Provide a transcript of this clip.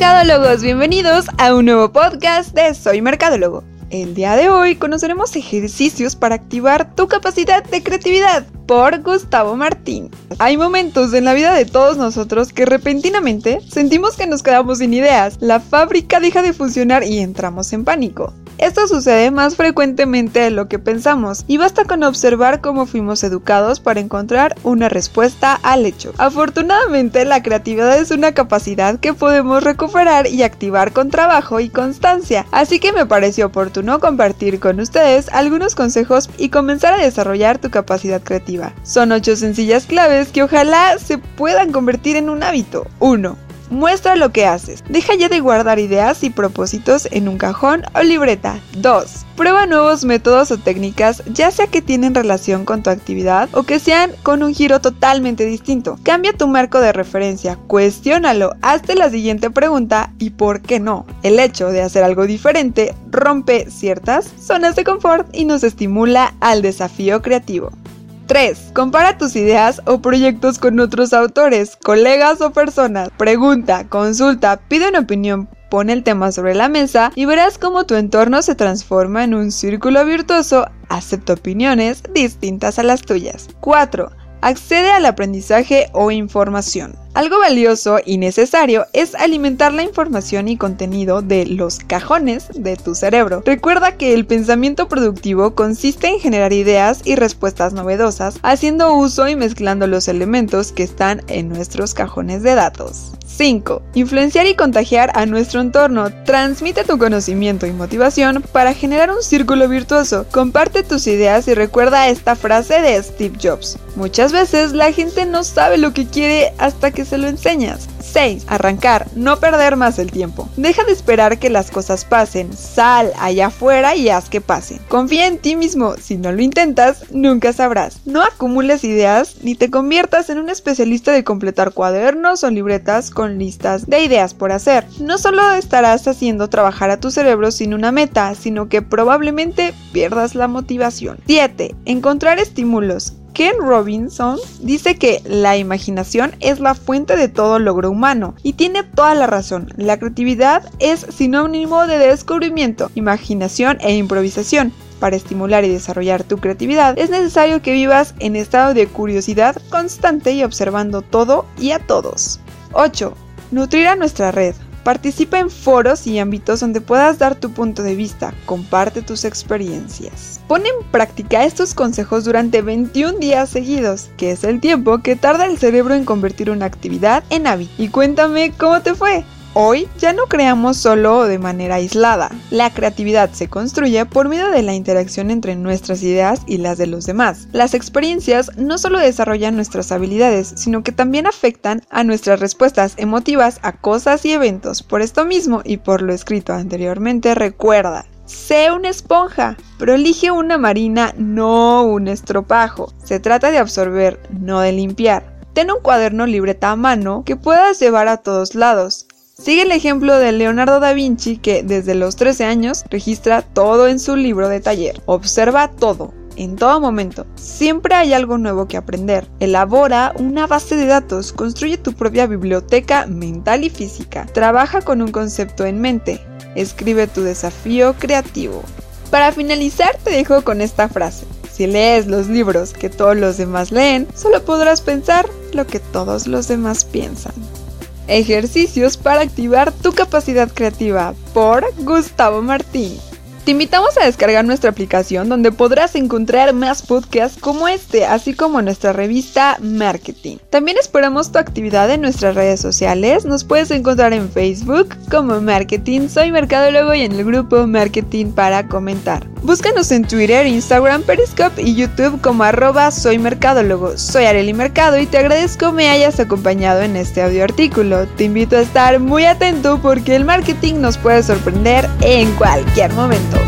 mercadólogos, bienvenidos a un nuevo podcast de Soy Mercadólogo. El día de hoy conoceremos ejercicios para activar tu capacidad de creatividad por Gustavo Martín. Hay momentos en la vida de todos nosotros que repentinamente sentimos que nos quedamos sin ideas, la fábrica deja de funcionar y entramos en pánico. Esto sucede más frecuentemente de lo que pensamos y basta con observar cómo fuimos educados para encontrar una respuesta al hecho. Afortunadamente, la creatividad es una capacidad que podemos recuperar y activar con trabajo y constancia, así que me pareció oportuno compartir con ustedes algunos consejos y comenzar a desarrollar tu capacidad creativa. Son 8 sencillas claves que ojalá se puedan convertir en un hábito. 1. Muestra lo que haces. Deja ya de guardar ideas y propósitos en un cajón o libreta. 2. Prueba nuevos métodos o técnicas, ya sea que tienen relación con tu actividad o que sean con un giro totalmente distinto. Cambia tu marco de referencia, cuestiónalo, hazte la siguiente pregunta y por qué no. El hecho de hacer algo diferente rompe ciertas zonas de confort y nos estimula al desafío creativo. 3. Compara tus ideas o proyectos con otros autores, colegas o personas. Pregunta, consulta, pide una opinión. Pon el tema sobre la mesa y verás cómo tu entorno se transforma en un círculo virtuoso. Acepta opiniones distintas a las tuyas. 4. Accede al aprendizaje o información. Algo valioso y necesario es alimentar la información y contenido de los cajones de tu cerebro. Recuerda que el pensamiento productivo consiste en generar ideas y respuestas novedosas, haciendo uso y mezclando los elementos que están en nuestros cajones de datos. 5. Influenciar y contagiar a nuestro entorno. Transmite tu conocimiento y motivación para generar un círculo virtuoso. Comparte tus ideas y recuerda esta frase de Steve Jobs. Muchas veces la gente no sabe lo que quiere hasta se lo enseñas. 6. Arrancar, no perder más el tiempo. Deja de esperar que las cosas pasen, sal allá afuera y haz que pasen. Confía en ti mismo, si no lo intentas, nunca sabrás. No acumules ideas ni te conviertas en un especialista de completar cuadernos o libretas con listas de ideas por hacer. No solo estarás haciendo trabajar a tu cerebro sin una meta, sino que probablemente pierdas la motivación. 7. Encontrar estímulos. Ken Robinson dice que la imaginación es la fuente de todo logro humano y tiene toda la razón. La creatividad es sinónimo de descubrimiento, imaginación e improvisación. Para estimular y desarrollar tu creatividad es necesario que vivas en estado de curiosidad constante y observando todo y a todos. 8. Nutrir a nuestra red. Participa en foros y ámbitos donde puedas dar tu punto de vista, comparte tus experiencias. Pon en práctica estos consejos durante 21 días seguidos, que es el tiempo que tarda el cerebro en convertir una actividad en hábito. Y cuéntame cómo te fue. Hoy ya no creamos solo de manera aislada. La creatividad se construye por medio de la interacción entre nuestras ideas y las de los demás. Las experiencias no solo desarrollan nuestras habilidades, sino que también afectan a nuestras respuestas emotivas a cosas y eventos. Por esto mismo y por lo escrito anteriormente, recuerda, Sé una esponja, pero una marina, no un estropajo. Se trata de absorber, no de limpiar. Ten un cuaderno libreta a mano que puedas llevar a todos lados. Sigue el ejemplo de Leonardo da Vinci que desde los 13 años registra todo en su libro de taller. Observa todo, en todo momento. Siempre hay algo nuevo que aprender. Elabora una base de datos, construye tu propia biblioteca mental y física. Trabaja con un concepto en mente. Escribe tu desafío creativo. Para finalizar te dejo con esta frase. Si lees los libros que todos los demás leen, solo podrás pensar lo que todos los demás piensan. Ejercicios para activar tu capacidad creativa por Gustavo Martín. Te invitamos a descargar nuestra aplicación donde podrás encontrar más podcasts como este, así como nuestra revista Marketing. También esperamos tu actividad en nuestras redes sociales. Nos puedes encontrar en Facebook como Marketing Soy Mercadólogo y en el grupo Marketing para comentar. Búscanos en Twitter, Instagram, Periscope y YouTube como arroba soy mercadólogo. Soy Areli Mercado y te agradezco me hayas acompañado en este audio artículo. Te invito a estar muy atento porque el marketing nos puede sorprender en cualquier momento.